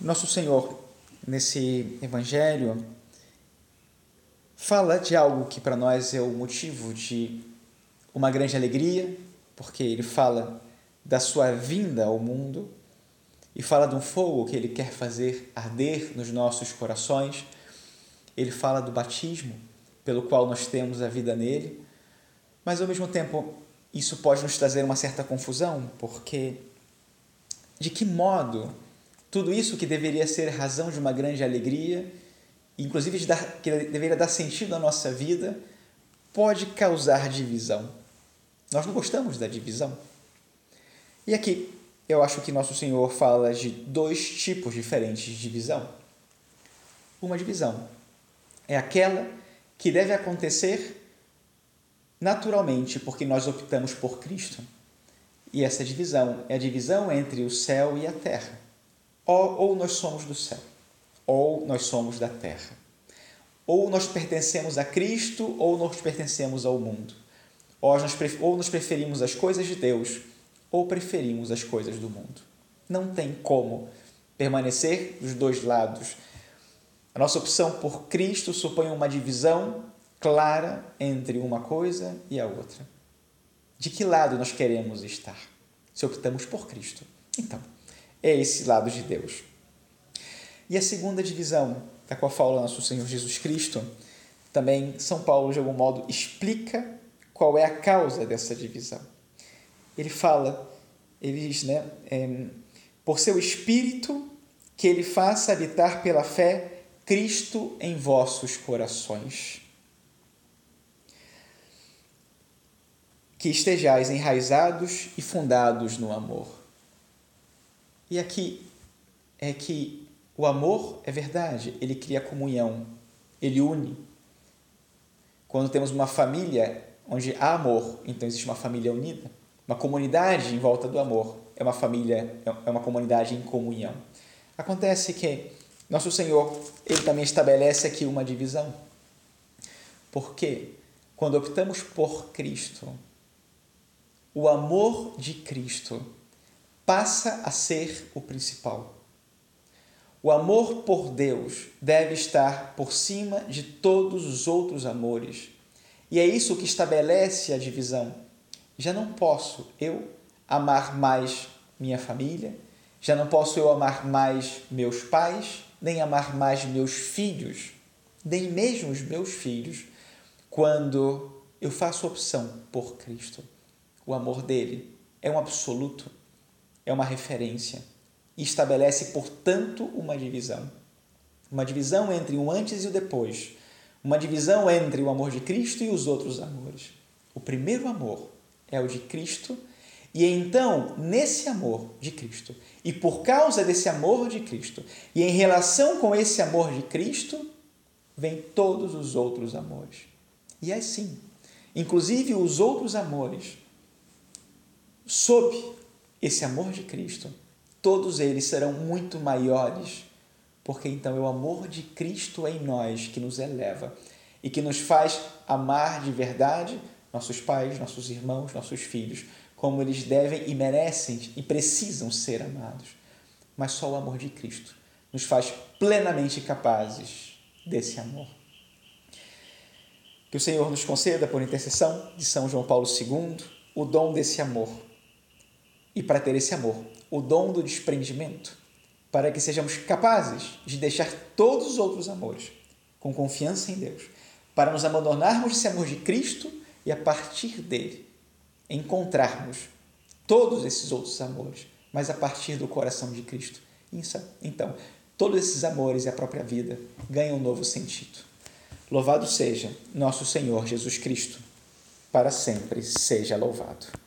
Nosso Senhor, nesse Evangelho, fala de algo que para nós é o motivo de uma grande alegria, porque ele fala da sua vinda ao mundo e fala de um fogo que ele quer fazer arder nos nossos corações. Ele fala do batismo, pelo qual nós temos a vida nele, mas ao mesmo tempo isso pode nos trazer uma certa confusão, porque de que modo tudo isso que deveria ser razão de uma grande alegria, inclusive de dar, que deveria dar sentido à nossa vida, pode causar divisão. Nós não gostamos da divisão. E aqui eu acho que nosso Senhor fala de dois tipos diferentes de divisão. Uma divisão é aquela que deve acontecer naturalmente porque nós optamos por Cristo. E essa divisão é a divisão entre o céu e a terra. Ou, nós somos do céu, ou nós somos da terra. Ou nós pertencemos a Cristo, ou nós pertencemos ao mundo. Ou nós preferimos as coisas de Deus, ou preferimos as coisas do mundo. Não tem como permanecer dos dois lados. A nossa opção por Cristo supõe uma divisão clara entre uma coisa e a outra. De que lado nós queremos estar? Se optamos por Cristo. Então, é esse lado de Deus. E a segunda divisão, da qual fala nosso Senhor Jesus Cristo, também São Paulo, de algum modo, explica qual é a causa dessa divisão ele fala, ele diz, né, é, por seu Espírito, que ele faça habitar pela fé Cristo em vossos corações. Que estejais enraizados e fundados no amor. E aqui é que o amor é verdade, ele cria comunhão, ele une. Quando temos uma família onde há amor, então existe uma família unida uma comunidade em volta do amor, é uma família, é uma comunidade em comunhão. Acontece que nosso Senhor, ele também estabelece aqui uma divisão. Porque quando optamos por Cristo, o amor de Cristo passa a ser o principal. O amor por Deus deve estar por cima de todos os outros amores. E é isso que estabelece a divisão já não posso eu amar mais minha família, já não posso eu amar mais meus pais, nem amar mais meus filhos, nem mesmo os meus filhos, quando eu faço opção por Cristo. O amor dele é um absoluto, é uma referência e estabelece, portanto, uma divisão. Uma divisão entre o antes e o depois. Uma divisão entre o amor de Cristo e os outros amores. O primeiro amor é o de Cristo. E então, nesse amor de Cristo, e por causa desse amor de Cristo, e em relação com esse amor de Cristo, vem todos os outros amores. E é assim, inclusive os outros amores, sob esse amor de Cristo, todos eles serão muito maiores, porque então é o amor de Cristo em nós que nos eleva e que nos faz amar de verdade nossos pais, nossos irmãos, nossos filhos, como eles devem e merecem e precisam ser amados. Mas só o amor de Cristo nos faz plenamente capazes desse amor. Que o Senhor nos conceda, por intercessão de São João Paulo II, o dom desse amor. E para ter esse amor, o dom do desprendimento, para que sejamos capazes de deixar todos os outros amores com confiança em Deus, para nos abandonarmos desse amor de Cristo e a partir dele encontrarmos todos esses outros amores, mas a partir do coração de Cristo. Então, todos esses amores e a própria vida ganham um novo sentido. Louvado seja nosso Senhor Jesus Cristo, para sempre seja louvado.